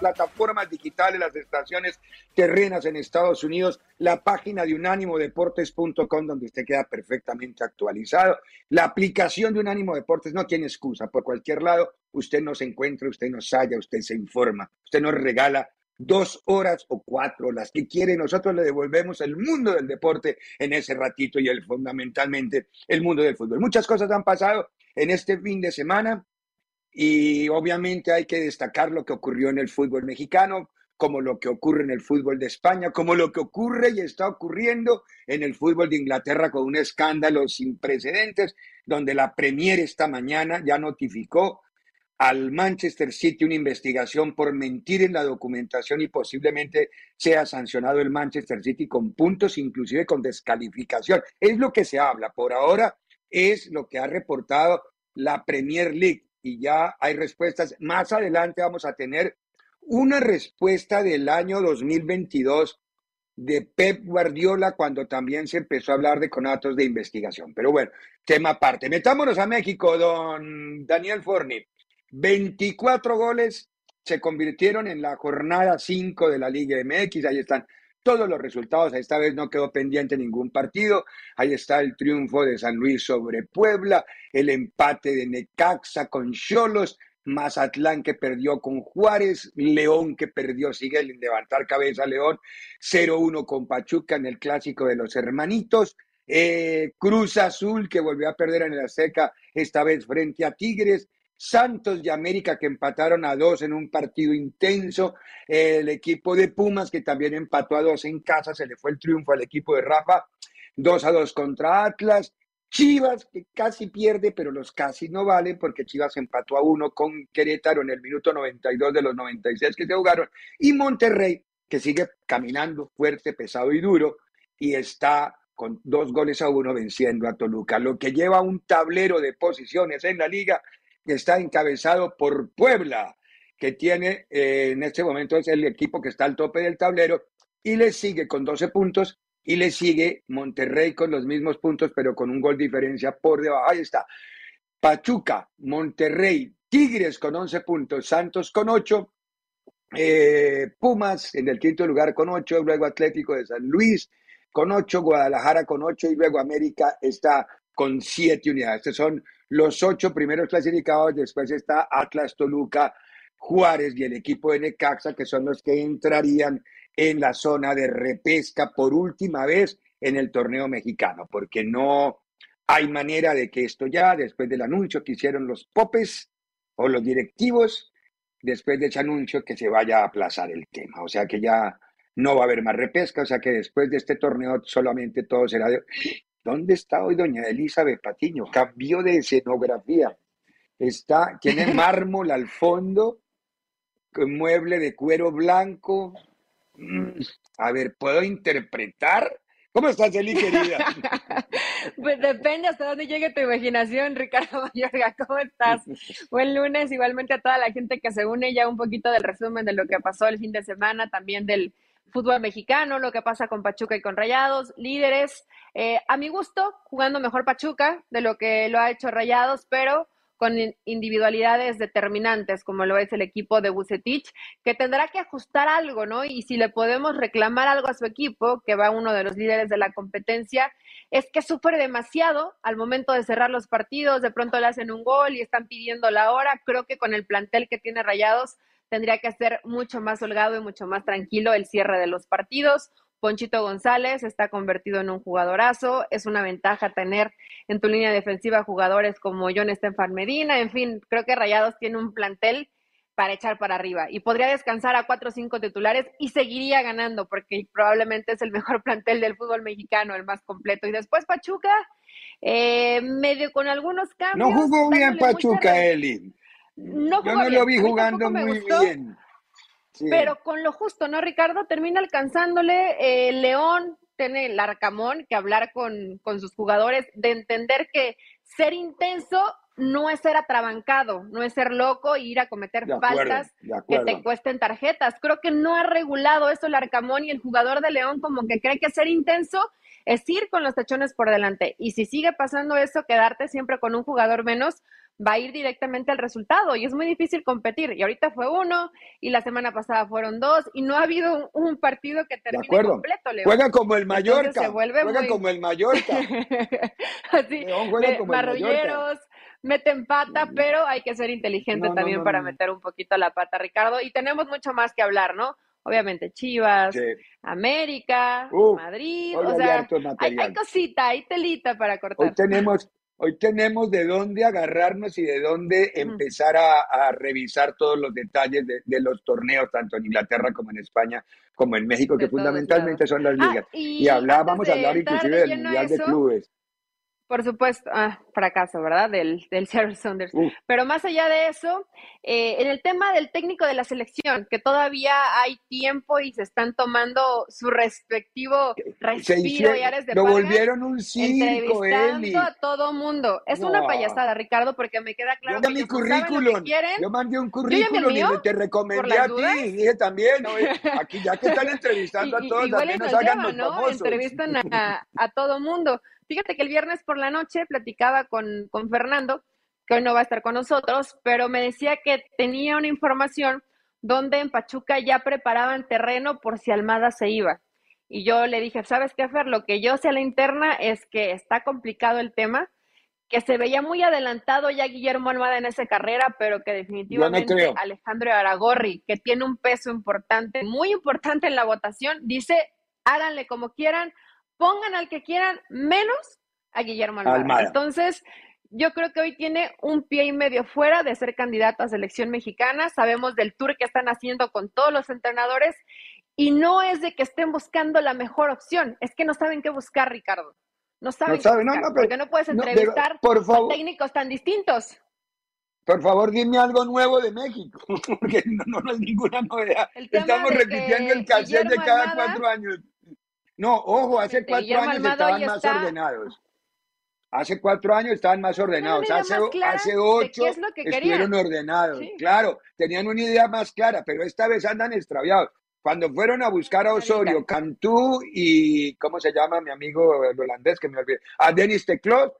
Plataformas digitales, las estaciones terrenas en Estados Unidos, la página de unánimodeportes.com donde usted queda perfectamente actualizado. La aplicación de Unánimo Deportes no tiene excusa, por cualquier lado usted nos encuentra, usted nos halla, usted se informa, usted nos regala dos horas o cuatro, las que quiere, nosotros le devolvemos el mundo del deporte en ese ratito y el, fundamentalmente el mundo del fútbol. Muchas cosas han pasado en este fin de semana. Y obviamente hay que destacar lo que ocurrió en el fútbol mexicano, como lo que ocurre en el fútbol de España, como lo que ocurre y está ocurriendo en el fútbol de Inglaterra con un escándalo sin precedentes, donde la Premier esta mañana ya notificó al Manchester City una investigación por mentir en la documentación y posiblemente sea sancionado el Manchester City con puntos, inclusive con descalificación. Es lo que se habla. Por ahora es lo que ha reportado la Premier League y ya hay respuestas. Más adelante vamos a tener una respuesta del año 2022 de Pep Guardiola cuando también se empezó a hablar de conatos de investigación. Pero bueno, tema aparte. Metámonos a México, don Daniel Forni. 24 goles se convirtieron en la jornada 5 de la Liga MX. Ahí están todos los resultados. Esta vez no quedó pendiente ningún partido. Ahí está el triunfo de San Luis sobre Puebla, el empate de Necaxa con Cholos, Mazatlán que perdió con Juárez, León que perdió, sigue en levantar cabeza León, 0-1 con Pachuca en el clásico de los hermanitos. Eh, Cruz Azul que volvió a perder en el Azteca, esta vez frente a Tigres, Santos y América que empataron a dos en un partido intenso, el equipo de Pumas que también empató a dos en casa, se le fue el triunfo al equipo de Rafa, dos a dos contra Atlas, Chivas que casi pierde, pero los casi no valen porque Chivas empató a uno con Querétaro en el minuto 92 de los 96 que se jugaron, y Monterrey que sigue caminando fuerte, pesado y duro y está con dos goles a uno venciendo a Toluca, lo que lleva un tablero de posiciones en la liga que está encabezado por Puebla, que tiene eh, en este momento es el equipo que está al tope del tablero, y le sigue con 12 puntos, y le sigue Monterrey con los mismos puntos, pero con un gol diferencia por debajo. Ahí está. Pachuca, Monterrey, Tigres con 11 puntos, Santos con 8, eh, Pumas en el quinto lugar con 8, luego Atlético de San Luis con 8, Guadalajara con 8 y luego América está con siete unidades. Estos son los ocho primeros clasificados. Después está Atlas, Toluca, Juárez y el equipo de Necaxa, que son los que entrarían en la zona de repesca por última vez en el torneo mexicano, porque no hay manera de que esto ya, después del anuncio que hicieron los popes o los directivos, después de ese anuncio que se vaya a aplazar el tema. O sea que ya no va a haber más repesca, o sea que después de este torneo solamente todo será de... ¿Dónde está hoy doña Elizabeth Patiño? Cambió de escenografía. Está, tiene mármol al fondo, con mueble de cuero blanco. Mm, a ver, ¿puedo interpretar? ¿Cómo estás, Eli, querida? pues depende hasta dónde llegue tu imaginación, Ricardo Mayorga. ¿Cómo estás? Buen lunes, igualmente a toda la gente que se une ya un poquito del resumen de lo que pasó el fin de semana, también del fútbol mexicano, lo que pasa con Pachuca y con Rayados, líderes. Eh, a mi gusto, jugando mejor Pachuca de lo que lo ha hecho Rayados, pero con individualidades determinantes, como lo es el equipo de Bucetich, que tendrá que ajustar algo, ¿no? Y si le podemos reclamar algo a su equipo, que va uno de los líderes de la competencia, es que sufre demasiado al momento de cerrar los partidos, de pronto le hacen un gol y están pidiendo la hora. Creo que con el plantel que tiene Rayados tendría que ser mucho más holgado y mucho más tranquilo el cierre de los partidos. Ponchito González está convertido en un jugadorazo. Es una ventaja tener en tu línea defensiva jugadores como John Estefan Medina. En fin, creo que Rayados tiene un plantel para echar para arriba y podría descansar a cuatro o cinco titulares y seguiría ganando porque probablemente es el mejor plantel del fútbol mexicano, el más completo. Y después Pachuca, eh, medio con algunos cambios. No jugó bien Pachuca, Eli. No Yo no lo vi jugando muy bien. Pero con lo justo, ¿no, Ricardo? Termina alcanzándole eh, León, tiene el Arcamón, que hablar con, con sus jugadores, de entender que ser intenso no es ser atrabancado, no es ser loco e ir a cometer faltas que te cuesten tarjetas. Creo que no ha regulado eso el Arcamón y el jugador de León como que cree que ser intenso es ir con los tachones por delante. Y si sigue pasando eso, quedarte siempre con un jugador menos, va a ir directamente al resultado y es muy difícil competir. Y ahorita fue uno y la semana pasada fueron dos y no ha habido un, partido que termine completo. Juega como el Mallorca. juega como el Mallorca. Así, juega como marrulleros, meten pata, pero hay que ser inteligente también para meter un poquito la pata, Ricardo. Y tenemos mucho más que hablar, ¿no? Obviamente Chivas, América, Madrid, o sea, hay, hay, cosita, hay telita para cortar. Hoy tenemos Hoy tenemos de dónde agarrarnos y de dónde empezar a, revisar todos los detalles de, los torneos, tanto en Inglaterra como en España, como en México, que fundamentalmente son las ah, ligas. y, hablábamos, vamos a hablar inclusive del Mundial de Clubes. Por supuesto, ah, fracaso, ¿verdad? Del, del Seattle Saunders. Pero más allá de eso, eh, en el tema del técnico de la selección, que todavía hay tiempo y se están tomando su respectivo respiro y áreas de Lo volvieron un circo, entrevistando a todo mundo. Es una payasada, Ricardo, porque me queda claro yo que mi currículum. Yo mandé un currículum y te recomendé a ti. Dije también, aquí ya que están entrevistando a todos, también nos, hagan ¿no? Entrevistan a, a todo mundo. Fíjate que el viernes por la noche platicaba con, con Fernando, que hoy no va a estar con nosotros, pero me decía que tenía una información donde en Pachuca ya preparaban terreno por si Almada se iba. Y yo le dije, ¿sabes qué, Fer? Lo que yo sé a la interna es que está complicado el tema, que se veía muy adelantado ya Guillermo Almada en esa carrera, pero que definitivamente Alejandro Aragorri, que tiene un peso importante, muy importante en la votación, dice, háganle como quieran, pongan al que quieran, menos a Guillermo Almada. Entonces, yo creo que hoy tiene un pie y medio fuera de ser candidato a selección mexicana. Sabemos del tour que están haciendo con todos los entrenadores y no es de que estén buscando la mejor opción, es que no saben qué buscar, Ricardo. No saben, no qué porque no puedes entrevistar a técnicos tan distintos. Por favor, dime algo nuevo de México, porque no, no, es ninguna novedad. Estamos repitiendo el cassette de cada cuatro años. No, ojo, hace cuatro años estaban más ordenados. Hace cuatro años estaban más ordenados. hace, hace ocho estuvieron ordenados. Claro, tenían una idea más clara, pero esta vez andan extraviados. Cuando fueron a buscar a Osorio, Cantú y, ¿cómo se llama mi amigo el holandés que me olvidé? A Denis Teclot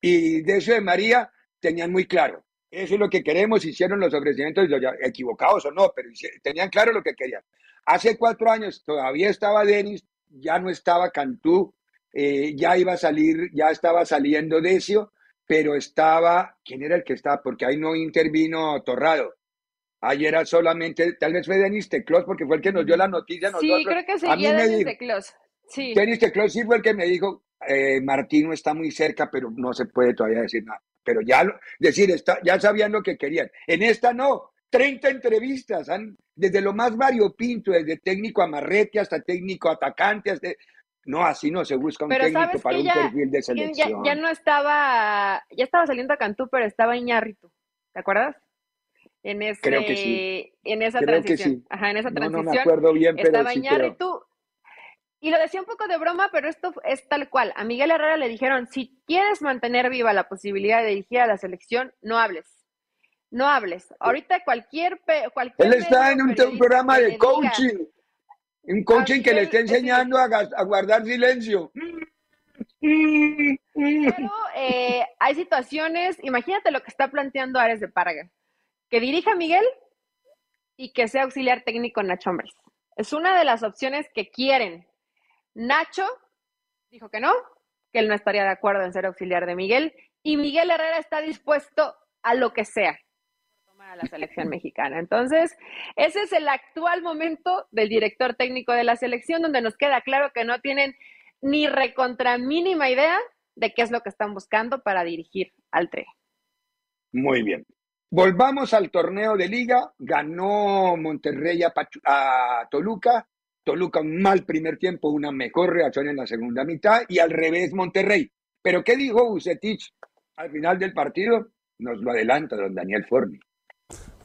y de eso de María, tenían muy claro. Eso es lo que queremos, hicieron los ofrecimientos, equivocados o no, pero tenían claro lo que querían. Hace cuatro años todavía estaba Denis, ya no estaba Cantú, eh, ya iba a salir, ya estaba saliendo Decio, pero estaba, ¿quién era el que estaba? Porque ahí no intervino Torrado. Ahí era solamente, tal vez fue Denis Teclos, porque fue el que nos dio la noticia. Sí, creo que seguía Denis Teclos. Sí. Denis Teclos sí fue el que me dijo, eh, Martino está muy cerca, pero no se puede todavía decir nada. Pero ya, lo, decir, está, ya sabían lo que querían. En esta no, 30 entrevistas, han, desde lo más variopinto, desde técnico amarrete hasta técnico atacante, hasta, no, así no se busca un técnico para un perfil de selección. Ya, no estaba, ya estaba saliendo a Cantú, pero estaba Iñárritu, ¿te acuerdas? En ese, Creo que sí. En esa transición. Ajá, en esa transición. No, me acuerdo bien, pero estaba sí Iñárritu. Y lo decía un poco de broma, pero esto es tal cual. A Miguel Herrera le dijeron, si quieres mantener viva la posibilidad de dirigir a la selección, no hables. No hables. Ahorita cualquier... cualquier Él está en un, programa de coaching. Un coaching que le está enseñando a, guardar silencio. Pero eh, hay situaciones, imagínate lo que está planteando Ares de Parga, que dirija a Miguel y que sea auxiliar técnico Nacho Hombres. Es una de las opciones que quieren. Nacho dijo que no, que él no estaría de acuerdo en ser auxiliar de Miguel, y Miguel Herrera está dispuesto a lo que sea a la selección mexicana. Entonces, ese es el actual momento del director técnico de la selección, donde nos queda claro que no tienen ni recontra mínima idea de qué es lo que están buscando para dirigir al TRE. Muy bien. Volvamos al torneo de liga. Ganó Monterrey a, Toluca. Toluca un mal primer tiempo, una mejor reacción en la segunda mitad y al revés Monterrey. Pero ¿qué dijo Bucetich al final del partido? Nos lo adelanta don Daniel Forni.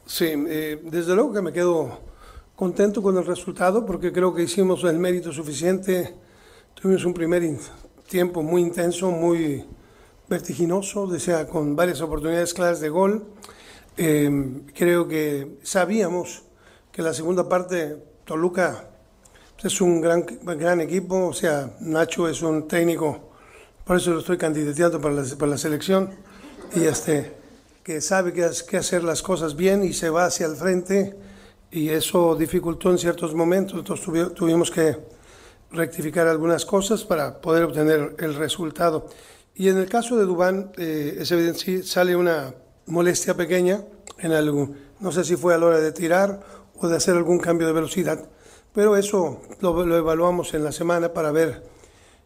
Sí, eh, desde luego que me quedo contento con el resultado porque creo que hicimos el mérito suficiente. Tuvimos un primer tiempo muy intenso, muy vertiginoso, desea, con varias oportunidades claras de gol. Eh, creo que sabíamos que la segunda parte Toluca es un gran, gran equipo, o sea, Nacho es un técnico, por eso lo estoy candidateando para la, para la selección. Y este que sabe que, hacer las cosas bien y se va hacia el frente y eso dificultó en ciertos momentos, entonces tuvimos que rectificar algunas cosas para poder obtener el resultado. Y en el caso de Dubán, eh, es evidente, sale una molestia pequeña en algún, no sé si fue a la hora de tirar o de hacer algún cambio de velocidad, pero eso lo, lo evaluamos en la semana para ver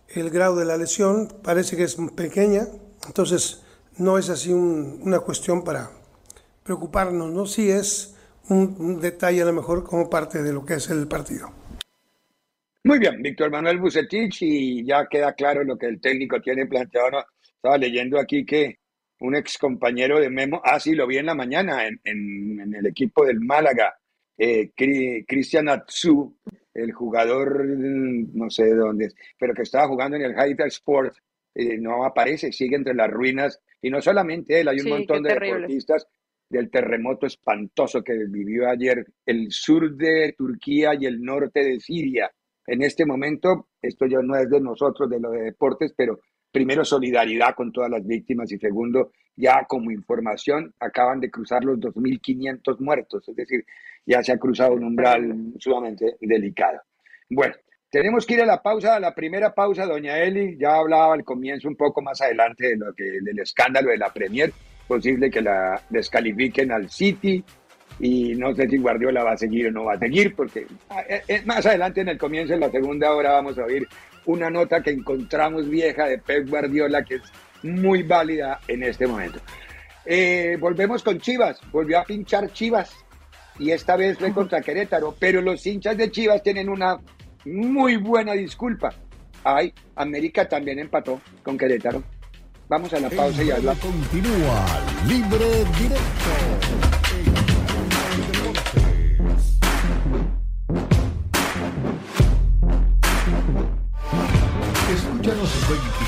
el grado de la lesión, parece que es pequeña, entonces no es así una cuestión para preocuparnos, ¿no? Sí es un, detalle a lo mejor como parte de lo que es el partido. Muy bien, Víctor Manuel Bucetich, y ya queda claro lo que el técnico tiene planteado. Estaba leyendo aquí que un ex compañero de Memo, ah, sí, lo vi en la mañana en, el equipo del Málaga, eh, Cristian Atsu, el jugador, no sé de dónde, pero que estaba jugando en el Haida Sport, eh, no aparece, sigue entre las ruinas y no solamente él, hay un montón de deportistas del terremoto espantoso que vivió ayer el sur de Turquía y el norte de Siria. En este momento, esto ya no es de nosotros, de los deportes, pero primero solidaridad con todas las víctimas y segundo, ya como información, acaban de cruzar los 2.500 muertos, es decir, ya se ha cruzado un umbral sumamente delicado. Bueno, tenemos que ir a la pausa, a la primera pausa, doña Eli. Ya hablaba al comienzo un poco más adelante de lo que, del escándalo de la Premier. Posible que la descalifiquen al City y no sé si Guardiola va a seguir o no va a seguir, porque eh, eh, más adelante en el comienzo, en la segunda hora, vamos a oír una nota que encontramos vieja de Pep Guardiola que es muy válida en este momento. Eh, volvemos con Chivas, volvió a pinchar Chivas y esta vez fue contra Querétaro, pero los hinchas de Chivas tienen una muy buena disculpa. Ay, América también empató con Querétaro. Vamos a la pausa y habla. Continúa Libre Directo. Escúchanos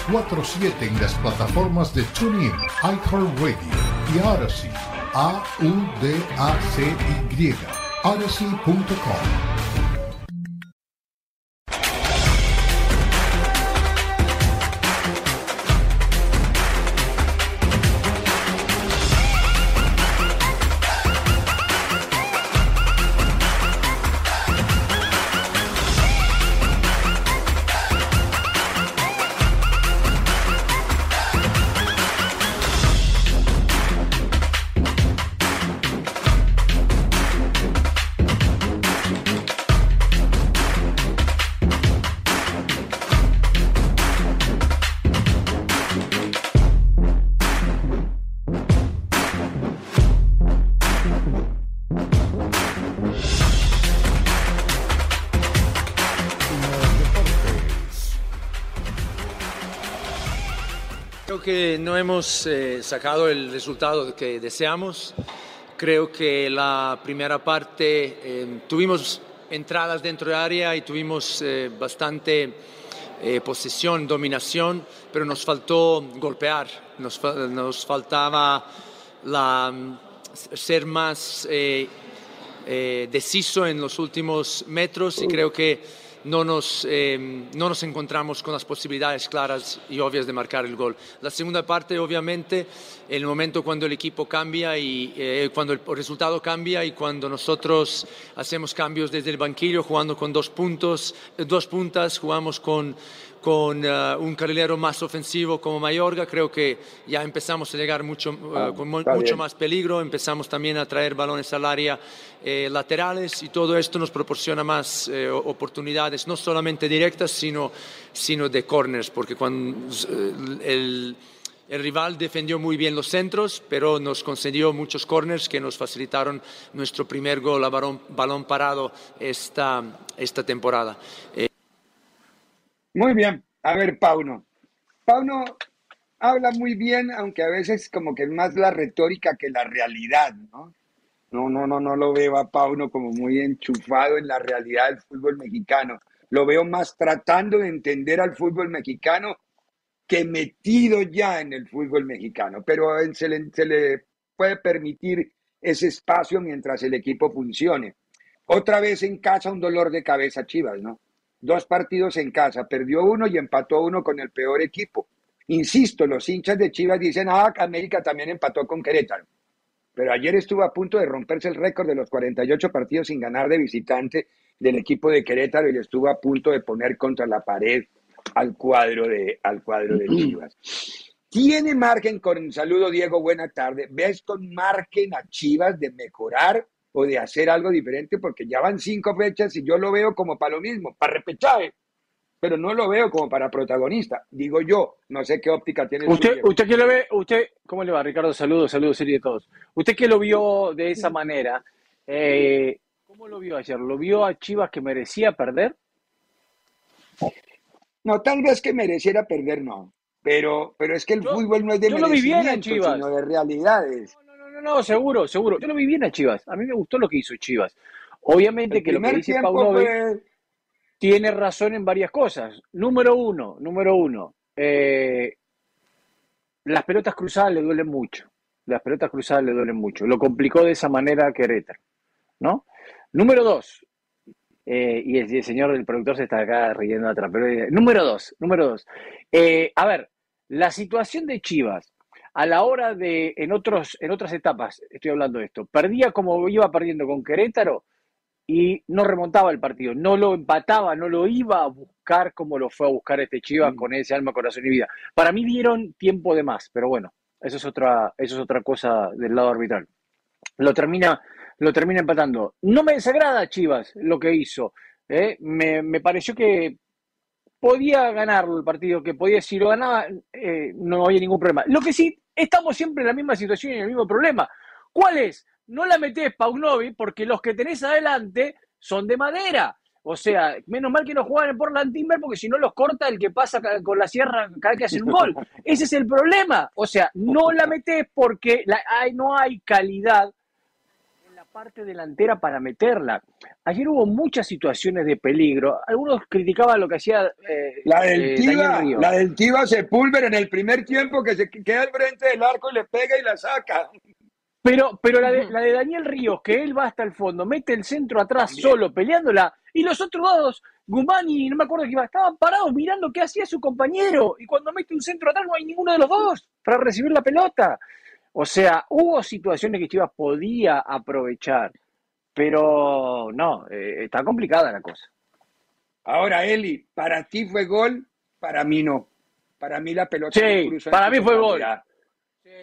24-7 en las plataformas de TuneIn, iHeartRadio y Odyssey. A-U-D-A-C-Y. Odyssey.com. creo que no hemos eh, sacado el resultado que deseamos. Creo que la primera parte eh, tuvimos entradas dentro de área y tuvimos eh, bastante posesión, dominación, pero nos faltó golpear, nos, nos faltaba la, ser más deciso en los últimos metros y creo que no nos, em, no nos encontramos con las posibilidades claras y obvias de marcar el gol. La segunda parte, obviamente, el momento cuando el equipo cambia y eh, cuando el resultado cambia y cuando nosotros hacemos cambios desde el banquillo jugando con dos puntos, dos puntas, jugamos con con uh, un carrilero más ofensivo como Mayorga, creo que ya empezamos a llegar mucho, uh, ah, con mucho más peligro, empezamos también a traer balones al área eh, laterales y todo esto nos proporciona más eh, oportunidades, no solamente directas, sino, sino de corners, porque cuando el, el rival defendió muy bien los centros, pero nos concedió muchos corners que nos facilitaron nuestro primer gol a balón, balón parado esta, esta temporada. Eh, muy bien. A ver, Pauno. Pauno habla muy bien, aunque a veces como que es más la retórica que la realidad, ¿no? No, no, no, no lo veo a Pauno como muy enchufado en la realidad del fútbol mexicano. Lo veo más tratando de entender al fútbol mexicano que metido ya en el fútbol mexicano. Pero él se le, se le puede permitir ese espacio mientras el equipo funcione. Otra vez en casa un dolor de cabeza, Chivas, ¿no? Dos partidos en casa, perdió uno y empató uno con el peor equipo. Insisto, los hinchas de Chivas dicen, ah, América también empató con Querétaro. Pero ayer estuvo a punto de romperse el récord de los 48 partidos sin ganar de visitante del equipo de Querétaro y le estuvo a punto de poner contra la pared al cuadro de, al cuadro de Chivas. ¿Tiene margen con saludo, Diego? Buena tarde. ¿Ves con margen a Chivas de mejorar o de hacer algo diferente, porque ya van cinco fechas y yo lo veo como para lo mismo, para repechaje, pero no lo veo como para protagonista. Digo yo, no sé qué óptica tiene. Usted, usted que lo ve, usted, ¿cómo le va, Ricardo? Saludos, saludos, serie de todos. Usted que lo vio de esa manera, eh, ¿cómo lo vio ayer? ¿Lo vio a Chivas que merecía perder? No, tal vez que mereciera perder, no. Pero, pero es que el fútbol no es de merecimiento, sino de realidades no, seguro, seguro. Yo lo vi bien a Chivas. A mí me gustó lo que hizo Chivas. Obviamente que lo que dice Paunovic tiene razón en varias cosas. Número uno, número uno. Eh, las pelotas cruzadas le duelen mucho. Las pelotas cruzadas le duelen mucho. Lo complicó de esa manera a Querétaro. ¿No? Número dos. Eh, y el, señor del productor se está acá riendo atrás. Pero, eh, número dos, número dos. a ver, la situación de Chivas a la hora de, en, otros, en otras etapas, estoy hablando de esto, perdía como iba perdiendo con Querétaro y no remontaba el partido, no lo empataba, no lo iba a buscar como lo fue a buscar este Chivas mm. con ese alma, corazón y vida. Para mí dieron tiempo de más, pero bueno, eso es otra, eso es otra cosa del lado arbitral. Lo termina, lo termina empatando. No me desagrada Chivas lo que hizo. ¿eh? Me, me pareció que podía ganarlo el partido, que podía, si lo ganaba, eh, no había ningún problema. Lo que sí, estamos siempre en la misma situación y en el mismo problema. ¿Cuál es? No la metés Paunovi porque los que tenés adelante son de madera. O sea, menos mal que no juegan en Portland Timber porque si no los corta el que pasa con la sierra cada que hace un gol. Ese es el problema. O sea, no la metés porque no hay calidad parte delantera para meterla. Ayer hubo muchas situaciones de peligro. Algunos criticaban lo que hacía eh, la del eh, Tiva, la del Tiva Sepúlveda en el primer tiempo que se queda al frente del arco y le pega y la saca. Pero, pero la, de, la de Daniel Ríos, que él va hasta el fondo, mete el centro atrás solo, peleándola, y los otros dos, Gumani, no me acuerdo que iba, estaban parados mirando qué hacía su compañero, y cuando mete un centro atrás no hay ninguno de los dos para recibir la pelota. O sea, hubo situaciones que Chivas podía aprovechar, pero no, eh, está complicada la cosa. Ahora, Eli, para ti fue gol, para mí no. Para mí la pelota sí, para mí fue gol.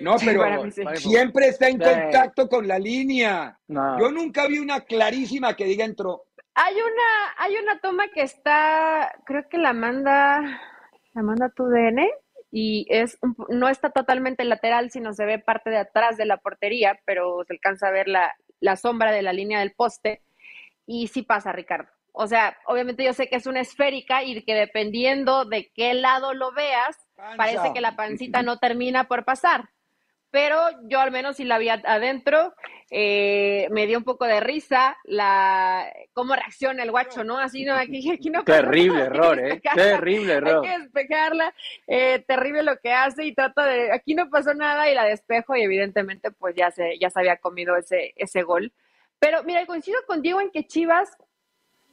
No, pero siempre está en contacto con la línea. Yo nunca vi una clarísima que diga entró. Hay una, hay una toma que está, creo que la manda, la manda tu DN, y es no está totalmente lateral, sino se ve parte de atrás de la portería, pero se alcanza a ver la, la sombra de la línea del poste y sí pasa, Ricardo. O sea, obviamente yo sé que es una esférica y que dependiendo de qué lado lo veas, parece que la pancita no termina por pasar pero yo al menos si la vi adentro, eh, me dio un poco de risa la cómo reacciona el guacho, ¿no? Así no, aquí, aquí no Terrible error, ¿eh? Terrible error. Hay que despejarla, eh, terrible lo que hace y trata de, aquí no pasó nada y la despejo y evidentemente pues ya se, ya se había comido ese, ese gol. Pero mira, coincido con Diego en que Chivas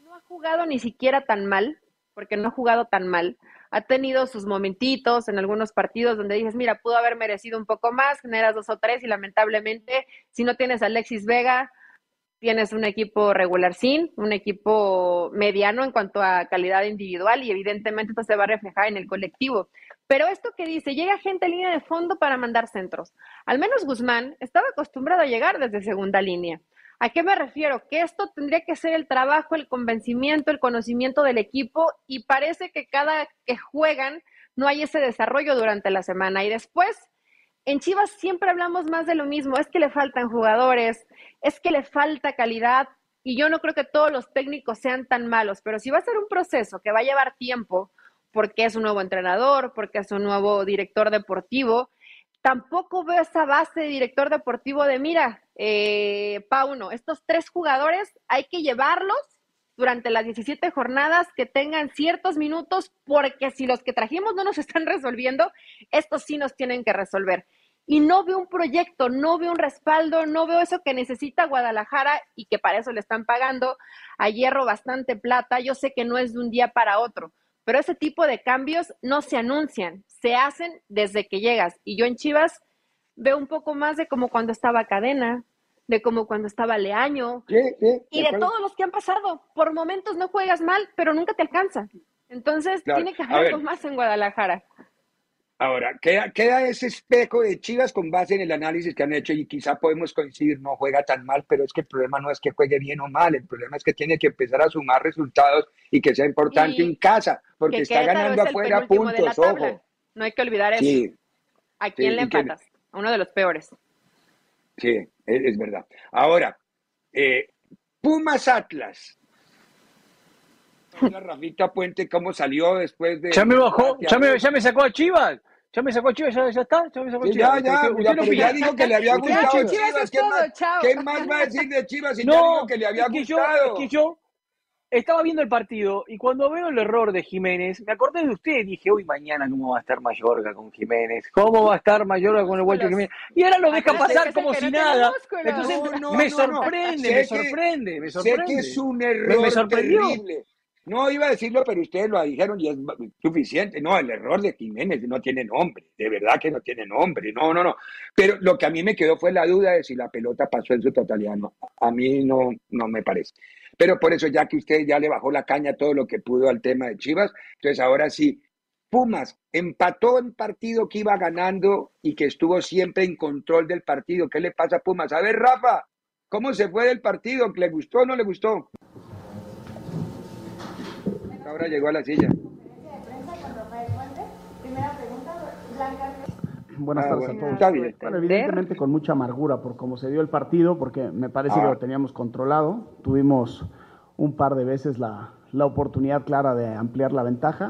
no ha jugado ni siquiera tan mal, porque no ha jugado tan mal ha tenido sus momentitos en algunos partidos donde dices, mira, pudo haber merecido un poco más, generas dos o tres y lamentablemente si no tienes a Alexis Vega, tienes un equipo regular sin, un equipo mediano en cuanto a calidad individual y evidentemente esto se va a reflejar en el colectivo. Pero esto que dice, llega gente en línea de fondo para mandar centros. Al menos Guzmán estaba acostumbrado a llegar desde segunda línea. ¿A qué me refiero? Que esto tendría que ser el trabajo, el convencimiento, el conocimiento del equipo y parece que cada que juegan no hay ese desarrollo durante la semana. Y después, en Chivas siempre hablamos más de lo mismo, es que le faltan jugadores, es que le falta calidad y yo no creo que todos los técnicos sean tan malos, pero si va a ser un proceso que va a llevar tiempo, porque es un nuevo entrenador, porque es un nuevo director deportivo, tampoco veo esa base de director deportivo de, mira, eh, Pauno, estos tres jugadores hay que llevarlos durante las 17 jornadas que tengan ciertos minutos, porque si los que trajimos no nos están resolviendo, estos sí nos tienen que resolver. Y no veo un proyecto, no veo un respaldo, no veo eso que necesita Guadalajara y que para eso le están pagando a Hierro bastante plata. Yo sé que no es de un día para otro, pero ese tipo de cambios no se anuncian, se hacen desde que llegas. Y yo en Chivas veo un poco más de como cuando estaba Cadena, de como cuando estaba Leaño, y de todos los que han pasado. Por momentos no juegas mal, pero nunca te alcanza. Entonces tiene que haber algo más en Guadalajara. Ahora, queda, queda ese espejo de Chivas con base en el análisis que han hecho y quizá podemos coincidir, no juega tan mal, pero es que el problema no es que juegue bien o mal, el problema es que tiene que empezar a sumar resultados y que sea importante en casa, porque está ganando afuera puntos, ojo. No hay que olvidar eso. ¿A quién le empatas? Uno de los peores. Sí, es, verdad. Ahora, eh, Pumas Atlas. La Rafita Puente, ¿cómo salió después de. Ya me bajó, ya me, ya me sacó a Chivas. Ya me sacó a Chivas, ya, ya está. Ya me sacó a Chivas. Ya, ya, ya, dijo que le había gustado Chivas. Chivas. ¿Qué, más, ¿Qué, más, va a decir de Chivas si no, ya dijo que le había gustado? es que yo estaba viendo el partido y cuando veo el error de Jiménez, me acordé de usted y dije, uy, mañana cómo va a estar Mayorga con Jiménez, cómo va a estar Mayorga con el guacho Jiménez. Y ahora lo deja pasar como si nada. Entonces me, sorprende, me sorprende, me sorprende, Sé que es un error terrible. No iba a decirlo, pero ustedes lo dijeron y es suficiente. No, el error de Jiménez no tiene nombre, de verdad que no tiene nombre. No, no, no. Pero lo que a mí me quedó fue la duda de si la pelota pasó en su totalidad. No, a mí no, no me parece. Pero por eso, ya que usted ya le bajó la caña todo lo que pudo al tema de Chivas, entonces ahora sí, Pumas empató en partido que iba ganando y que estuvo siempre en control del partido. ¿Qué le pasa a Pumas? A ver, Rafa, ¿cómo se fue del partido? ¿Le gustó o no le gustó? Ahora llegó a la silla. Buenas ah, tardes a todos. evidentemente con mucha amargura por cómo se dio el partido, porque me parece que lo teníamos controlado. Tuvimos un par de veces la, la, oportunidad clara de ampliar la ventaja.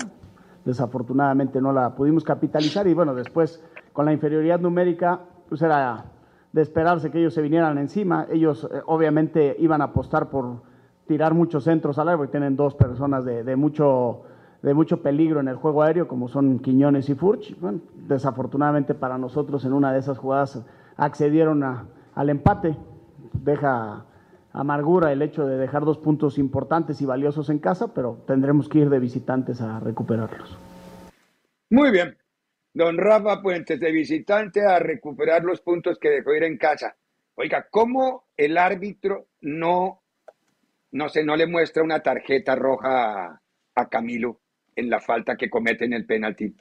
Desafortunadamente no la pudimos capitalizar y bueno, después con la inferioridad numérica, pues era de esperarse que ellos se vinieran encima. Ellos eh, obviamente iban a apostar por tirar muchos centros al aire, porque tienen dos personas de, de mucho de mucho peligro en el juego aéreo, como son Quiñones y Furch. Bueno, desafortunadamente para nosotros en una de esas jugadas accedieron al empate. Deja amargura el hecho de dejar dos puntos importantes y valiosos en casa, pero tendremos que ir de visitantes a recuperarlos. Muy bien. Don Rafa Puentes, de visitante a recuperar los puntos que dejó ir en casa. Oiga, ¿cómo el árbitro no, no, sé, no le muestra una tarjeta roja a Camilo? En la falta que comete en el penalti.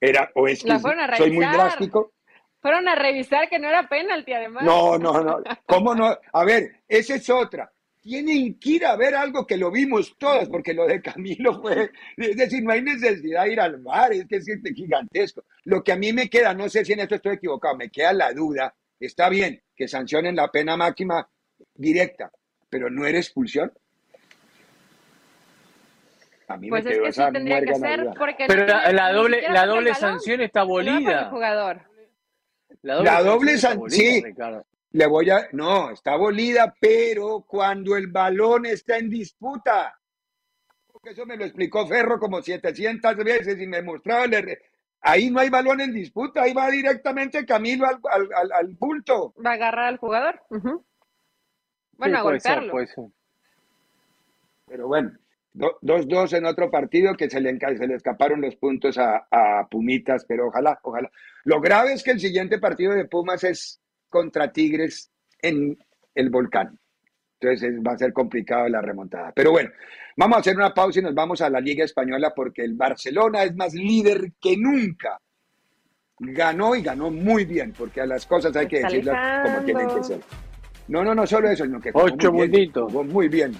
Era, o es que soy muy drástico. Fueron a revisar que no era penalti, además. No, no, no. ¿Cómo no? A ver, esa es otra. Tienen que ir a ver algo que lo vimos todos, porque lo de Camilo fue. Es decir, no hay necesidad de ir al mar, es que es gigantesco. Lo que a mí me queda, no sé si en esto estoy equivocado, me queda la duda. Está bien que sancionen la pena máxima directa, pero no era expulsión. Pues es que sí tendría que ser porque Pero la, doble, la doble sanción está abolida. Jugador. La doble, sanción, sí. Le voy a, no, está abolida, pero cuando el balón está en disputa. Porque eso me lo explicó Ferro como 700 veces y me mostraba el, Ahí no hay balón en disputa, ahí va directamente Camilo al, al, al, punto. Va a agarrar al jugador. Bueno, a golpearlo. Pero bueno, 2-2 en otro partido que se le, se le escaparon los puntos a, a, Pumitas, pero ojalá, ojalá. Lo grave es que el siguiente partido de Pumas es contra Tigres en el volcán. Entonces va a ser complicado la remontada. Pero bueno, vamos a hacer una pausa y nos vamos a la Liga Española porque el Barcelona es más líder que nunca. Ganó y ganó muy bien, porque a las cosas hay que decirlas como tienen que ser. No, no, no solo eso, sino que jugó Ocho muy bien, jugó muy bien.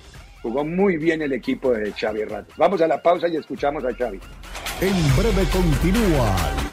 Jugó muy bien el equipo de Xavi Hernández. Vamos a la pausa y escuchamos a Xavi. En breve continúa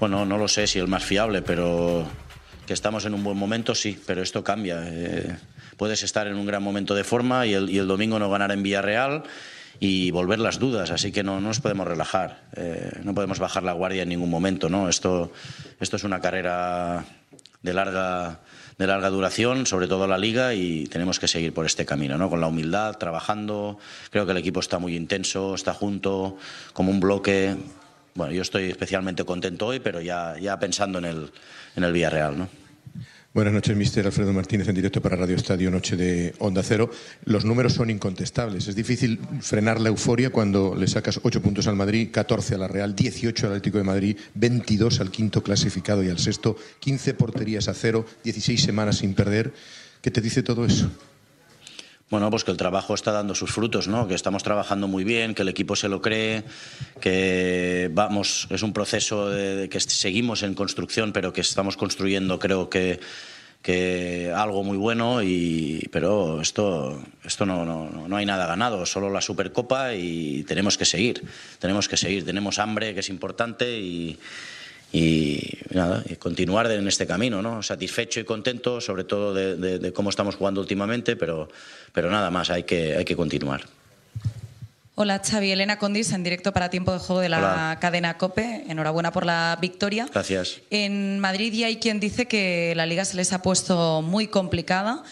Bueno, no lo sé si el más fiable, pero que estamos en un buen momento, sí, pero esto cambia. Eh, puedes estar en un gran momento de forma y el, domingo no ganar en Villarreal y volver las dudas, así que no, nos podemos relajar, eh, no podemos bajar la guardia en ningún momento. ¿no? Esto, esto es una carrera de larga, de larga duración, sobre todo la liga, y tenemos que seguir por este camino, ¿no? con la humildad, trabajando. Creo que el equipo está muy intenso, está junto, como un bloque. Bueno, yo estoy especialmente contento hoy, pero ya, ya pensando en el, en el Villarreal, ¿no? Buenas noches, mister Alfredo Martínez, en directo para Radio Estadio Noche de Onda Cero. Los números son incontestables. Es difícil frenar la euforia cuando le sacas 8 puntos al Madrid, 14 a la Real, 18 al Atlético de Madrid, 22 al quinto clasificado y al sexto, 15 porterías a cero, 16 semanas sin perder. ¿Qué te dice todo eso? Bueno, pues que el trabajo está dando sus frutos, ¿no? Que estamos trabajando muy bien, que el equipo se lo cree, que vamos, es un proceso de, que seguimos en construcción, pero que estamos construyendo, creo que, que algo muy bueno, y, pero esto, esto no, no, no hay nada ganado, solo la Supercopa y tenemos que seguir, tenemos que seguir, tenemos hambre, que es importante, y y nada, y continuar en este camino, ¿no? Satisfecho y contento, sobre todo de, cómo estamos jugando últimamente, pero, pero nada más, hay que, hay que continuar. Hola Xavi, Elena Condis en directo para Tiempo de Juego de la cadena COPE. Enhorabuena por la victoria. Gracias. En Madrid ya hay quien dice que la liga se les ha puesto muy complicada.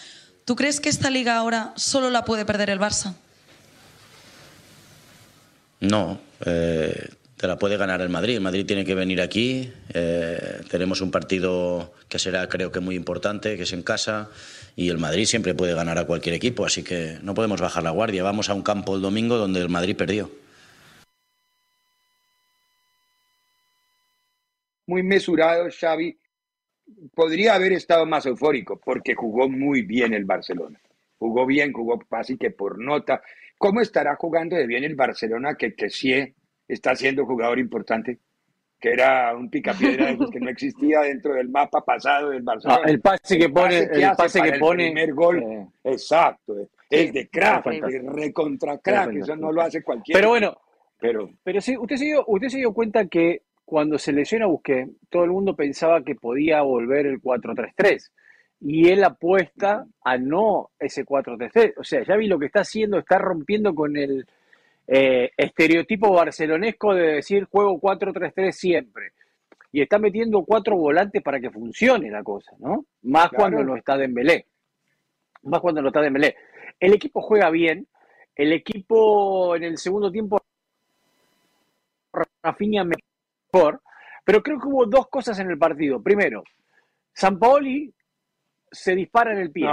¿Tú crees que esta liga ahora solo la puede perder el Barça? No, eh, te la puede ganar el Madrid. El Madrid tiene que venir aquí. Eh, tenemos un partido que será, creo que, muy importante, que es en casa. Y el Madrid siempre puede ganar a cualquier equipo, así que no podemos bajar la guardia. Vamos a un campo el domingo donde el Madrid perdió. Muy mesurado, Xavi. Podría haber estado más eufórico porque jugó muy bien el Barcelona. Jugó bien, jugó casi que por nota. ¿Cómo estará jugando de bien el Barcelona que sí está siendo jugador importante, que era un picapiedra que no existía dentro del mapa pasado del Barcelona. el pase que pone, el pase que, pone, el primer gol, eh, exacto, es de crack, de recontra crack, eso no lo hace cualquiera. Pero bueno, pero, pero sí, usted se dio, usted se dio cuenta que cuando se lesiona Busqué, todo el mundo pensaba que podía volver el 4-3-3 y él apuesta a no ese 4-3-3. O sea, ya vi lo que está haciendo, está rompiendo con el eh, estereotipo barcelonesco de decir juego 4-3-3 siempre. Y está metiendo cuatro volantes para que funcione la cosa, ¿no? Más cuando no está Dembélé. Más cuando no está Dembélé. El equipo juega bien. El equipo en el segundo tiempo Rafinha mejor, pero creo que hubo dos cosas en el partido. Primero, Paoli se dispara en el pie.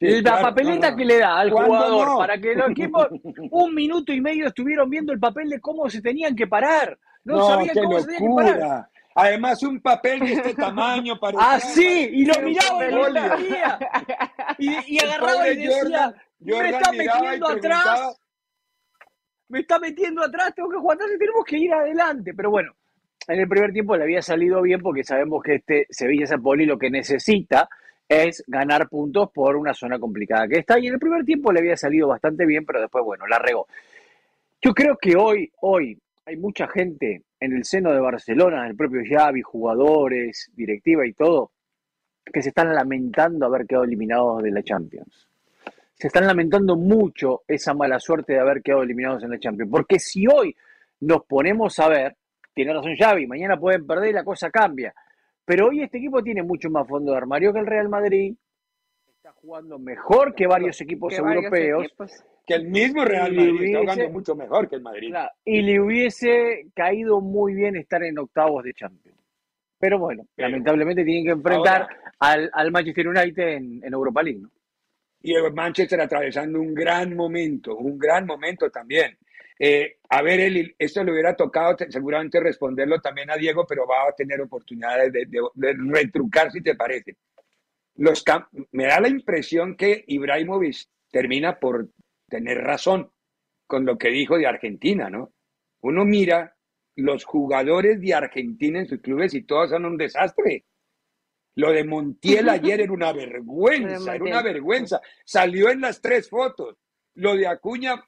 La papeleta que le da al jugador para que los equipos un minuto y medio estuvieron viendo el papel de cómo se tenían que parar. No, sabían cómo se tenían que parar. Además, un papel de este tamaño para. Ah, sí, y lo miraba y lo Y, y agarraba y decía: Me está metiendo atrás. Me está metiendo atrás, tengo que jugar atrás y tenemos que ir adelante. Pero bueno, en el primer tiempo le había salido bien porque sabemos que este Sevilla Poli lo que necesita es ganar puntos por una zona complicada que está. Y en el primer tiempo le había salido bastante bien, pero después, bueno, la regó. Yo creo que hoy, hoy, hay mucha gente en el seno de Barcelona, el propio Xavi, jugadores, directiva y todo, que se están lamentando haber quedado eliminados de la Champions. Se están lamentando mucho esa mala suerte de haber quedado eliminados en la Champions. Porque si hoy nos ponemos a ver, tiene razón Xavi, mañana pueden perder y la cosa cambia. Pero hoy este equipo tiene mucho más fondo de armario que el Real Madrid. Está jugando mejor que varios equipos europeos. Que el mismo Real Madrid está jugando mucho mejor que el Madrid. y le hubiese caído muy bien estar en octavos de Champions. Pero bueno, lamentablemente tienen que enfrentar al, Manchester United en, Europa League. Y el Manchester atravesando un gran momento, un gran momento también. Eh, a ver, Eli, esto le hubiera tocado seguramente responderlo también a Diego, pero va a tener oportunidades de, retrucar si te parece. Los me da la impresión que Ibrahimovic termina por tener razón con lo que dijo de Argentina, ¿no? Uno mira los jugadores de Argentina en sus clubes y todos son un desastre. Lo de Montiel ayer era una vergüenza, era una vergüenza. Salió en las tres fotos. Lo de Acuña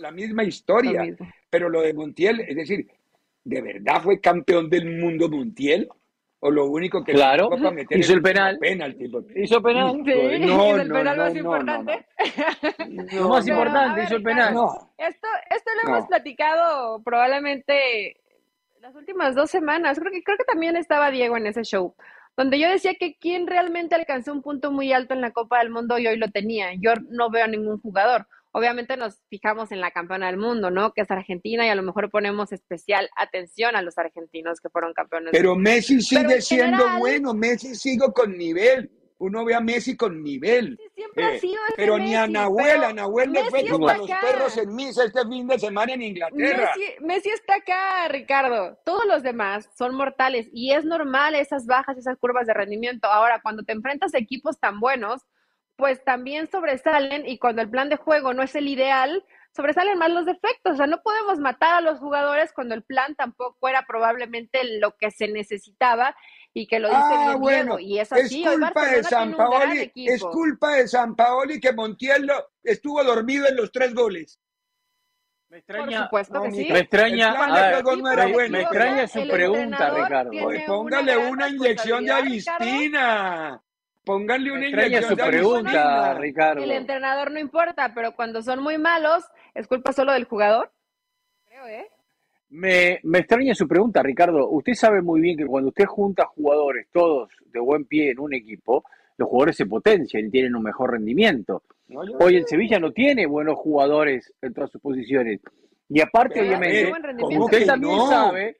la misma historia. Pero lo de Montiel, es decir, ¿de verdad fue campeón del mundo Montiel? ¿O lo único que claro, hizo el penal? Hizo penal. Sí, no, el penal más importante. lo más importante, hizo el penal. Esto, esto lo hemos platicado probablemente las últimas dos semanas. Creo que, creo que también estaba Diego en ese show donde yo decía que quien realmente alcanzó un punto muy alto en la Copa del Mundo y hoy lo tenía. Yo no veo a ningún jugador obviamente nos fijamos en la campeona del mundo, ¿no? Que es Argentina y a lo mejor ponemos especial atención a los argentinos que fueron campeones. Pero Messi sigue siendo bueno, Messi sigue con nivel. Uno ve a Messi con nivel. Siempre ha eh, sido Pero ni a Nahuel, a Nahuel le fue como a los perros en misa este fin de semana en Inglaterra. Messi, Messi está acá, Ricardo. Todos los demás son mortales y es normal esas bajas, esas curvas de rendimiento. Ahora, cuando te enfrentas a equipos tan buenos, pues también sobresalen y cuando el plan de juego no es el ideal, sobresalen más los defectos. O sea, no podemos matar a los jugadores cuando el plan tampoco era probablemente lo que se necesitaba y que lo dice ah, bueno, y es así. Es culpa de San Paoli, es culpa de San Paoli que Montiel estuvo dormido en los tres goles. Me extraña, Por supuesto que sí. Me extraña, me extraña su pregunta, Ricardo. póngale una inyección de avistina. Pónganle una extraña su pregunta, Ricardo. El entrenador no importa, pero cuando son muy malos, ¿es culpa solo del jugador? Creo, ¿eh? Me, me, extraña su pregunta, Ricardo. Usted sabe muy bien que cuando usted junta jugadores todos de buen pie en un equipo, los jugadores se potencian y tienen un mejor rendimiento. Hoy el Sevilla no tiene buenos jugadores en todas sus posiciones. Y aparte, obviamente, usted también sabe,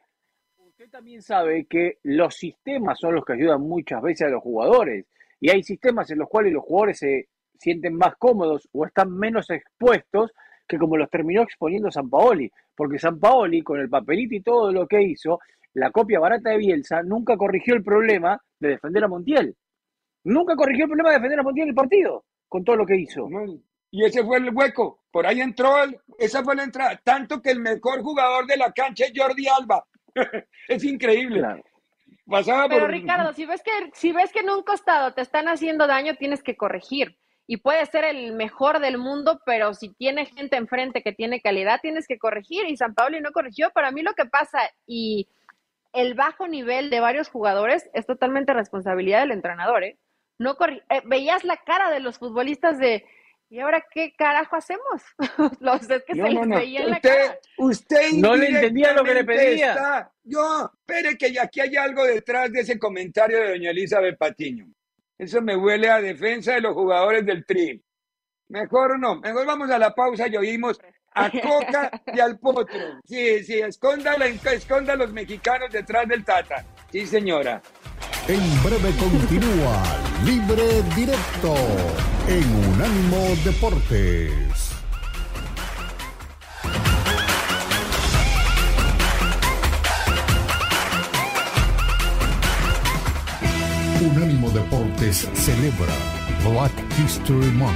usted también sabe que los sistemas son los que ayudan muchas veces a los jugadores. Y hay sistemas en los cuales los jugadores se sienten más cómodos o están menos expuestos que como los terminó exponiendo San Paoli. Porque San Paoli, con el papelito y todo lo que hizo, la copia barata de Bielsa, nunca corrigió el problema de defender a Montiel. Nunca corrigió el problema de defender a Montiel en el partido, con todo lo que hizo. Y ese fue el hueco. Por ahí entró, esa fue la entrada. Tanto que el mejor jugador de la cancha es Jordi Alba. es increíble. Pero Ricardo, si ves, que, si ves que en un costado te están haciendo daño, tienes que corregir. Y puede ser el mejor del mundo, pero si tiene gente enfrente que tiene calidad, tienes que corregir. Y San Pablo no corrigió. Para mí lo que pasa y el bajo nivel de varios jugadores es totalmente responsabilidad del entrenador. ¿eh? No eh, veías la cara de los futbolistas de ¿Y ahora qué carajo hacemos? Los es que se les veía en la cara. Usted no le entendía lo que le pedía. Yo, espere que aquí hay algo detrás de ese comentario de doña Elizabeth Patiño. Eso me huele a defensa de los jugadores del Tri. Mejor no, mejor vamos a la pausa y oímos a Coca y al Potro. Sí, sí, esconda, esconda a los mexicanos detrás del Tata. Sí, señora. En breve continúa Libre Directo en Unánimo Deportes. Unánimo Deportes celebra Black History Month,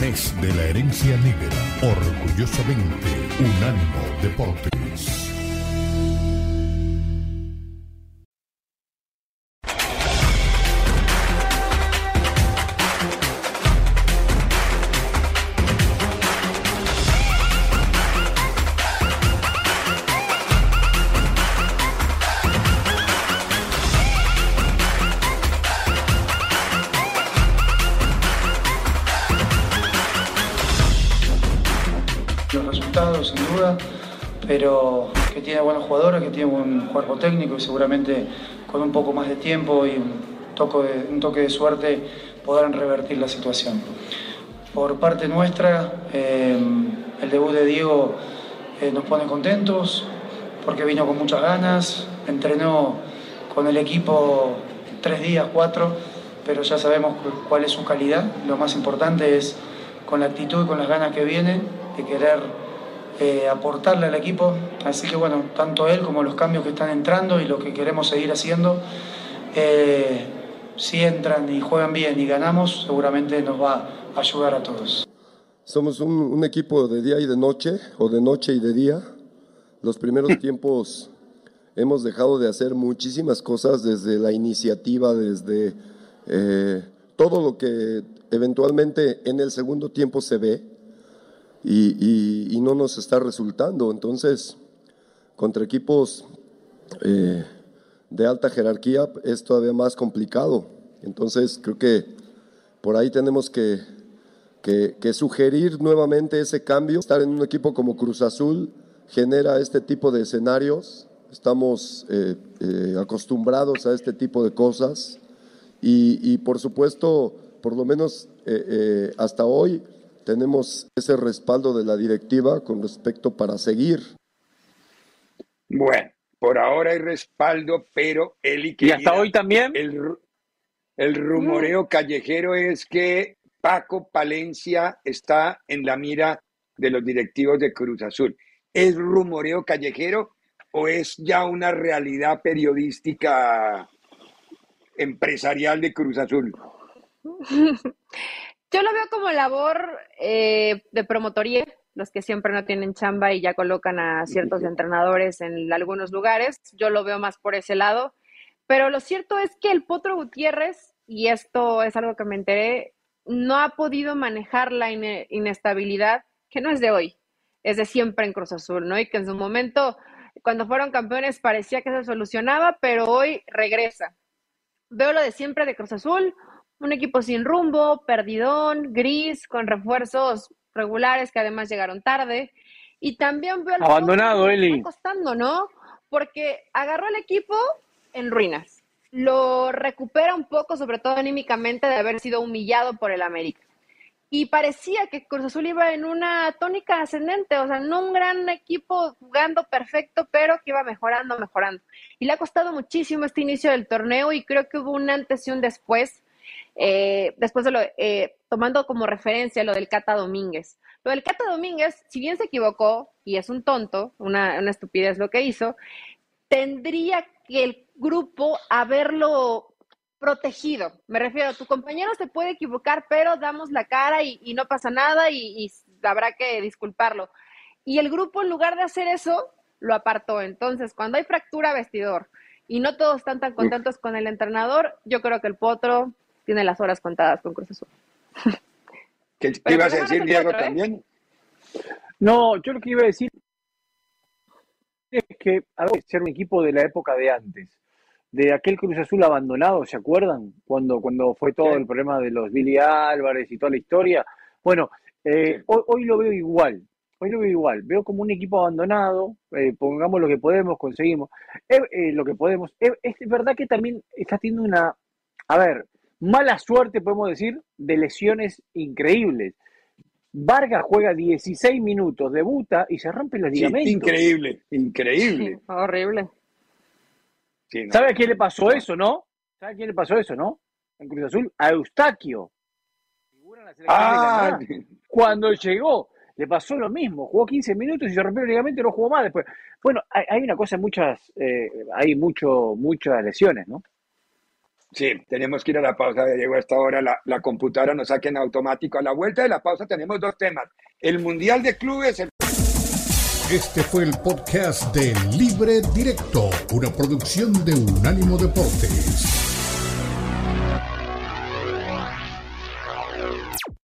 mes de la herencia negra. Orgullosamente, Unánimo Deportes. Tiene buenos jugadores, que tiene buen cuerpo técnico y seguramente con un poco más de tiempo y un toque de, un toque de suerte podrán revertir la situación. Por parte nuestra, eh, el debut de Diego eh, nos pone contentos porque vino con muchas ganas, entrenó con el equipo tres días, cuatro, pero ya sabemos cuál es su calidad. Lo más importante es con la actitud y con las ganas que viene de querer eh, aportarle al equipo. Así que bueno, tanto él como los cambios que están entrando y lo que queremos seguir haciendo, eh, si entran y juegan bien y ganamos, seguramente nos va a ayudar a todos. Somos un, equipo de día y de noche, o de noche y de día. Los primeros tiempos hemos dejado de hacer muchísimas cosas desde la iniciativa, desde eh, todo lo que eventualmente en el segundo tiempo se ve y, no nos está resultando. Entonces, contra equipos eh, de alta jerarquía es todavía más complicado. Entonces, creo que por ahí tenemos que, que, sugerir nuevamente ese cambio. Estar en un equipo como Cruz Azul genera este tipo de escenarios. Estamos eh, eh, acostumbrados a este tipo de cosas y, y por supuesto, por lo menos hasta hoy, tenemos ese respaldo de la directiva con respecto para seguir. Bueno, por ahora hay respaldo, pero él y, ¿Y hasta hoy también. El, el rumoreo mm. callejero es que Paco Palencia está en la mira de los directivos de Cruz Azul. ¿Es rumoreo callejero o es ya una realidad periodística empresarial de Cruz Azul? Yo lo veo como labor eh, de promotoría, los que siempre no tienen chamba y ya colocan a ciertos entrenadores en algunos lugares. Yo lo veo más por ese lado. Pero lo cierto es que el Potro Gutiérrez, y esto es algo que me enteré, no ha podido manejar la inestabilidad, que no es de hoy, es de siempre en Cruz Azul, ¿no? Y que en su momento, cuando fueron campeones, parecía que se solucionaba, pero hoy regresa. Veo lo de siempre de Cruz Azul, un equipo sin rumbo, perdidón, gris, con refuerzos regulares que además llegaron tarde. Y también veo abandonado, Eli. Está costando, ¿no? Porque agarró al equipo en ruinas. Lo recupera un poco, sobre todo anímicamente, de haber sido humillado por el América. Y parecía que Cruz Azul iba en una tónica ascendente, o sea, no un gran equipo jugando perfecto, pero que iba mejorando, mejorando. Y le ha costado muchísimo este inicio del torneo y creo que hubo un antes y un después eh, después de lo, eh, tomando como referencia lo del Cata Domínguez. Lo del Cata Domínguez, si bien se equivocó y es un tonto, una, una estupidez lo que hizo, tendría que el grupo haberlo protegido. Me refiero, tu compañero se puede equivocar, pero damos la cara y, no pasa nada y, y, habrá que disculparlo. Y el grupo, en lugar de hacer eso, lo apartó. Entonces, cuando hay fractura vestidor y no todos están tan contentos con el entrenador, yo creo que el potro tiene las horas contadas con Cruz Azul. ¿Qué, ibas a decir, Diego, ¿eh? también? No, yo lo que iba a decir es que a ser un equipo de la época de antes, de aquel Cruz Azul abandonado, ¿se acuerdan? Cuando, cuando fue todo el problema de los Billy Álvarez y toda la historia. Bueno, eh, hoy, lo veo igual, hoy lo veo igual, veo como un equipo abandonado, eh, pongamos lo que podemos, conseguimos lo que podemos. es verdad que también está teniendo una, a ver, mala suerte, podemos decir, de lesiones increíbles. Vargas juega 16 minutos, debuta y se rompe los ligamentos. increíble, increíble. horrible. ¿Sabe a quién le pasó eso, no? ¿Sabes quién le pasó eso, no? En Cruz Azul, a Eustaquio. Ah, cuando llegó, le pasó lo mismo. Jugó 15 minutos y se rompió el ligamento y no jugó más después. Bueno, hay, una cosa, muchas, eh, hay mucho, muchas lesiones, ¿no? Sí, tenemos que ir a la pausa. Llegó a esta hora la, la computadora, nos saquen automático. A la vuelta de la pausa tenemos dos temas. El Mundial de Clubes. Este fue el podcast de Libre Directo, una producción de Unánimo Deportes.